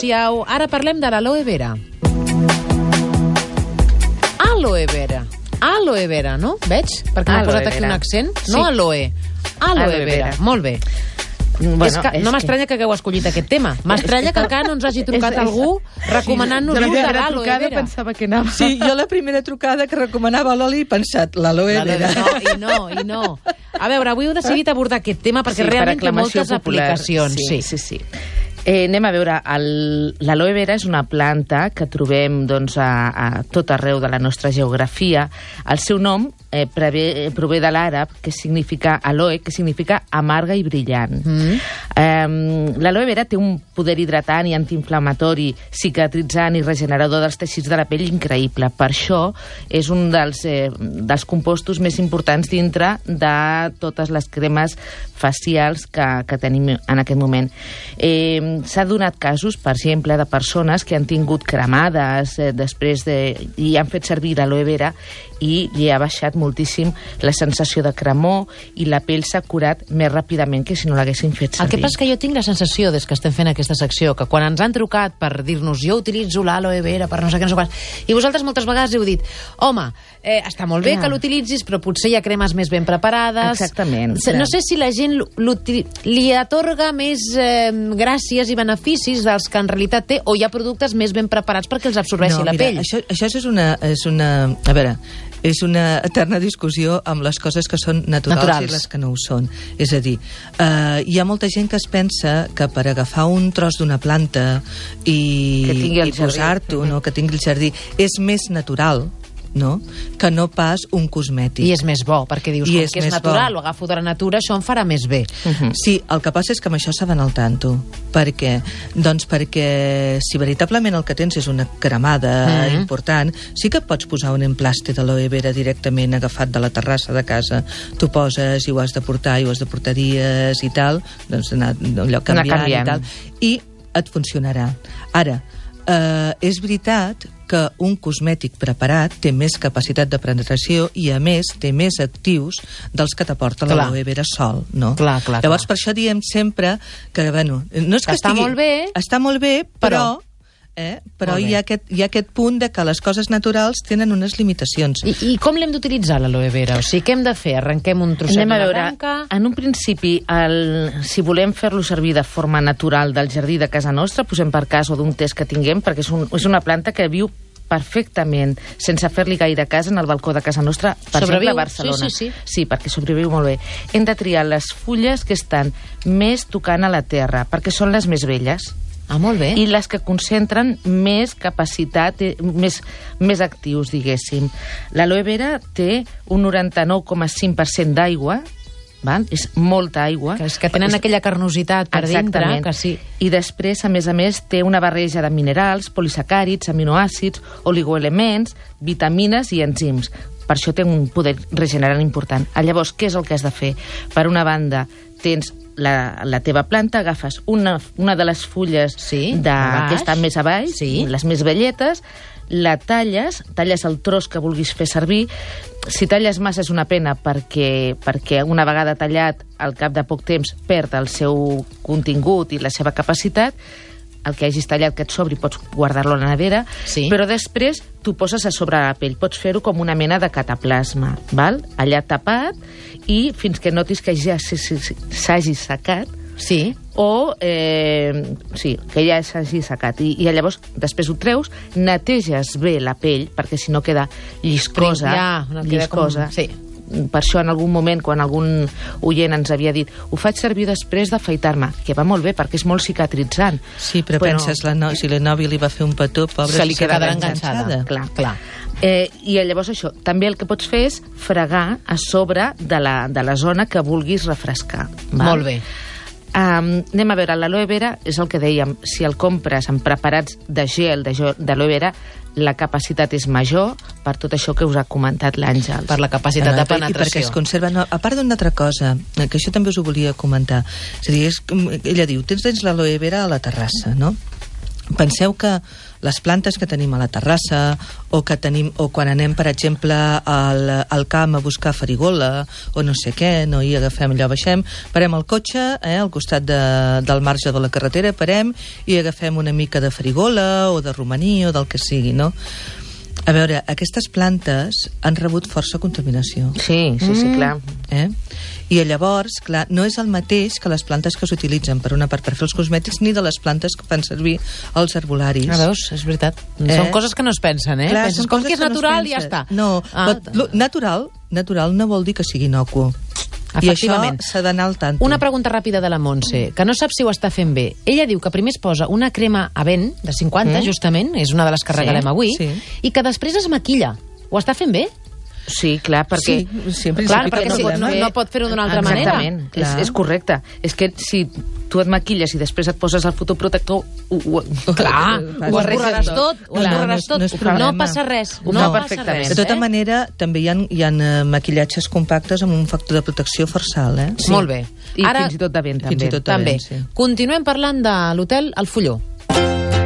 Sisplau, ara parlem de l'aloe vera. Aloe vera. Aloe vera, no? Veig? Perquè m'ha posat aquí vera. un accent. Sí. No aloe. Aloe, Aloe vera. vera. Molt bé. Bueno, és que, no m'estranya que hagueu escollit aquest tema. M'estranya que encara no ens hagi trucat És- és- algú recomanant-nos Jo la l'ús de primera l'aloe trucada vera. pensava que anava... Sí, jo la primera trucada que recomanava l'oli he pensat, l'aloe vera. No, i no, i no. A veure, avui heu decidit abordar aquest tema perquè per realment té aclamació moltes popular. aplicacions. Sí, sí, sí. Eh, anem a veure, l'aloe vera és una planta que trobem doncs, a, a tot arreu de la nostra geografia. El seu nom eh, preve, eh, prové de l'àrab, que significa aloe, que significa amarga i brillant. Mm. Eh, L'aloe vera té un poder hidratant i antiinflamatori, cicatritzant i regenerador dels teixits de la pell increïble. Per això és un dels, eh, dels compostos més importants dintre de totes les cremes facials que, que tenim en aquest moment. Eh, S'ha donat casos, per exemple, de persones que han tingut cremades eh, després de, i han fet servir l'aloe vera i li ha baixat moltíssim la sensació de cremor i la pell s'ha curat més ràpidament que si no l'haguessin fet El servir. que passa és que jo tinc la sensació, des que estem fent aquesta secció, que quan ens han trucat per dir-nos jo utilitzo l'aloe vera per no sé què, no sé quants, i vosaltres moltes vegades heu dit, home, eh, està molt bé Clar. que l'utilitzis, però potser hi ha cremes més ben preparades. Exactament, clar. No sé si la gent li atorga més eh, gràcies i beneficis dels que en realitat té, o hi ha productes més ben preparats perquè els absorbeixi la mira, pell. Això, això és una, és una... A veure, és una eterna discussió amb les coses que són naturals, Naturals. i les que no ho són. És a dir, eh, hi ha molta gent que es pensa que per agafar un tros d'una planta i, i posar-t'ho, no, que tingui el jardí, és més natural no? que no pas un cosmètic. I és més bo, perquè dius, I com és que és natural, bo. ho agafo de la natura, això em farà més bé. Mhm. Sí, el que passa és que amb això s'ha d'anar al tanto. Per què? Doncs perquè si veritablement el que tens és una cremada Mhm. important, sí que pots posar un emplaste d'aloe vera directament agafat de la terrassa de casa. Tu poses i ho has de portar i ho has de portar dies i tal, doncs anar allò canviant, canviant. i tal, i et funcionarà. Ara, eh, és veritat que un cosmètic preparat té més capacitat de penetració i, a més, té més actius dels que t'aporta l'aloe vera sol, no? Clar, clar, Llavors, clar. per això diem sempre que, bueno, no és que, Que està estigui... molt bé, Està molt bé, però... però- Eh? Però hi ha, aquest, hi ha aquest punt de que les coses naturals tenen unes limitacions. I, I com l'hem d'utilitzar, l'aloe vera? O sigui, què hem de fer? Arrenquem un trosset Anem a d'una veure, branca? en un principi, el, si volem fer-lo servir de forma natural del jardí de casa nostra, posem per cas o d'un test que tinguem, perquè és, un, és una planta que viu perfectament, sense fer-li gaire cas en el balcó de casa nostra, per Sobreviu, exemple, a Barcelona. sí, sí, sí. Sí, perquè sobreviu molt bé. Hem de triar les fulles que estan més tocant a la terra, perquè són les més velles Ah, molt bé. i les que concentren més capacitat, eh, més, més actius, diguéssim. L'aloe vera té un 99,5% d'aigua, val? és molta aigua. Que, és que tenen aquella carnositat per dintre, Exactament. que sí. I després, a més a més, té una barreja de minerals, polisacàrids, aminoàcids, oligoelements, vitamines i enzims. Per això té un poder regenerant important. Ah, Llavors, què és el que has de fer? Per una banda, tens la, la teva planta, agafes una, una de les fulles Sí, de, que estan més a baix, Sí. les més velletes, la talles, talles el tros que vulguis fer servir. Si talles massa és una pena perquè, perquè una vegada tallat, al cap de poc temps, perd el seu contingut i la seva capacitat, el que hagis tallat que et sobri pots guardar-lo a la nevera, Sí. però després tu poses a sobre la pell. Pots fer-ho com una mena de cataplasma, val? allà tapat, i fins que notis que ja s'hagi secat, Sí. o eh, sí, que ja s'hagi secat i, i llavors després ho treus neteges bé la pell perquè si no queda lliscosa, Ja, no queda lliscosa. com- sí. Per això en algun moment quan algun oient ens havia dit ho faig servir després d'afaitar-me que va molt bé perquè és molt cicatritzant Sí, però, Bueno, penses, la no, si la nòvia li va fer un petó, pobra, Se li s'ha quedarà quedat enganxada. clar, Clar. Eh, I llavors això, també el que pots fer és fregar a sobre de la, de la zona que vulguis refrescar. val? Molt bé. Um, anem a veure, l'aloe vera és el que dèiem, si el compres en preparats de gel d'aloe vera, la capacitat és major per tot això que us ha comentat l'Àngels. Per la capacitat de Ah, I perquè penetració. es conserva... No, a part d'una altra cosa, que això també us ho volia comentar. És a dir, és, ella diu, tens, tens l'aloe vera a la terrassa, no? Penseu que les plantes que tenim a la terrassa o que tenim o quan anem, per exemple, al, al camp a buscar farigola o no sé què, no hi agafem allò, baixem, parem el cotxe eh, al costat de, del marge de la carretera, parem i agafem una mica de farigola o de romaní o del que sigui, no? A veure, aquestes plantes han rebut força contaminació. Sí, sí, sí, clar. Eh? I llavors, clar, no és el mateix que les plantes que s'utilitzen per una part per fer els cosmètics ni de les plantes que fan servir els herbolaris. Ah, veus? És veritat. Eh? Són coses que no es pensen, eh? Clar, Penses, com que és no natural i ja està. No, Ah, lo, natural, natural no vol dir que sigui inocu. I això s'ha d'anar al tanto. Una pregunta ràpida de la Montse, que no sap si ho està fent bé. Ella diu que primer es posa una crema a vent, de 50, Mm. justament, és una de les que Sí, regalem avui, sí. i que després es maquilla. Ho està fent bé? Sí, clar, perquè... Sí, sí, en Clar, perquè si problema. no, no pot fer-ho d'una altra manera. Exactament, és, és correcte. És que si tu et maquilles i després et poses el fotoprotector... Ho, ho, Clar, Ho esborraràs tot. ho No, no, esborraràs no és- tot. no és No problema. passa res. Ho No passa perfectament. res, De tota eh? manera, també hi ha, hi ha eh, maquillatges compactes amb un factor de protecció força alt, eh? Sí. Molt bé. I fins i tot de vent, Fins també. i tot de També. vent, sí. Continuem parlant de l'hotel El Folló.